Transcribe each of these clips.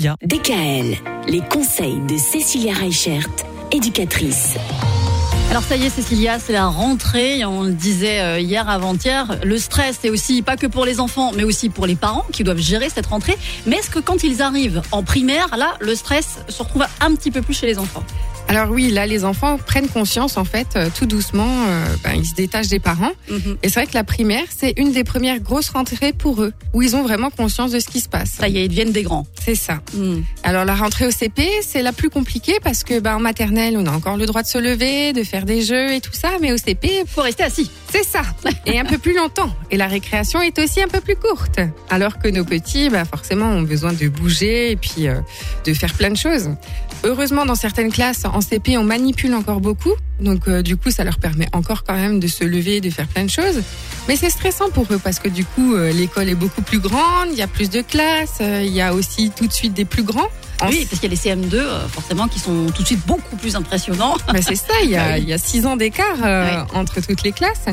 Cécilia. DKL, les conseils de Cécilia Reichert, éducatrice. Alors ça y est Cécilia, c'est la rentrée, on le disait euh, hier avant-hier, le stress c'est aussi pas que pour les enfants mais aussi pour les parents qui doivent gérer cette rentrée. Mais est-ce que quand ils arrivent en primaire, là le stress se retrouve un petit peu plus chez les enfants? Alors oui, là, les enfants prennent conscience, en fait, euh, tout doucement, euh, ben, ils se détachent des parents. Mhm. Et c'est vrai que la primaire, c'est une des premières grosses rentrées pour eux, où ils ont vraiment conscience de ce qui se passe. Ça y est, ils deviennent des grands. C'est ça. Hmm. Alors la rentrée au CP, c'est la plus compliquée parce que ben, en maternelle, on a encore le droit de se lever, de faire des jeux et tout ça, mais au CP, Faut rester assis. c'est ça. Et un peu plus longtemps. Et la récréation est aussi un peu plus courte. Alors que nos petits, ben, forcément, ont besoin de bouger et puis euh, de faire plein de choses. Heureusement, dans certaines classes, en CP, on manipule encore beaucoup. Donc, euh, du coup, ça leur permet encore quand même de se lever, de faire plein de choses. Mais c'est stressant pour eux parce que du coup, euh, l'école est beaucoup plus grande, il y a plus de classes, euh, il y a aussi tout de suite des plus grands. En Oui, parce qu'il y a les CM2 euh, forcément qui sont tout de suite beaucoup plus impressionnants. Ben, c'est ça, il y a, il y a six ans d'écart entre toutes les classes.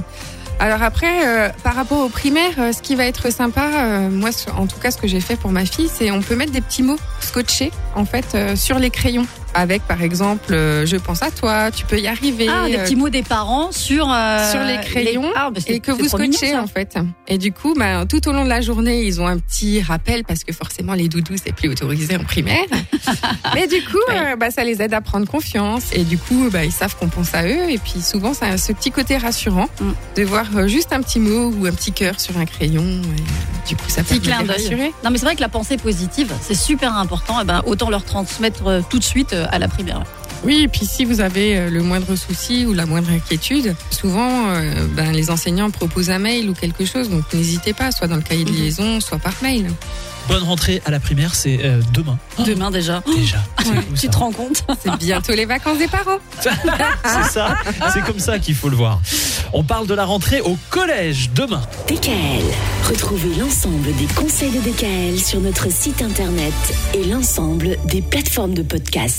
Alors après, par rapport aux primaires, ce qui va être sympa, moi, en tout cas, ce que j'ai fait pour ma fille, c'est on peut mettre des petits mots scotchés en fait sur les crayons, avec par exemple, euh, je pense à toi, tu peux y arriver. Ah, des euh, petits mots des parents sur euh, sur les crayons Ah, bah, et que vous scotchez en fait. Et du coup, bah, tout au long de la journée, ils ont un petit rappel parce que forcément les doudous c'est plus autorisé en primaire. Mais du coup, Ouais. euh, bah, ça les aide à prendre confiance et du coup, bah, ils savent qu'on pense à eux. Et puis souvent, ça a ce petit côté rassurant Mm. de voir juste un petit mot ou un petit cœur sur un crayon. Et, du coup, ça Petit clin d'œil. Non, mais c'est vrai que la pensée positive, c'est super important. Et ben, autant leur transmettre tout de suite à la primaire. Oui, et puis si vous avez euh, le moindre souci ou la moindre inquiétude, souvent euh, ben, les enseignants proposent un mail ou quelque chose, donc n'hésitez pas, soit dans le cahier de Mhm. liaison, soit par mail. Bonne rentrée à la primaire, c'est euh, demain. Demain déjà. Déjà. Ouais. fou, Tu te rends compte C'est bientôt les vacances des parents. C'est ça, c'est comme ça qu'il faut le voir. On parle de la rentrée au collège demain. DKL, retrouvez l'ensemble des conseils de DKL sur notre site internet et l'ensemble des plateformes de podcast.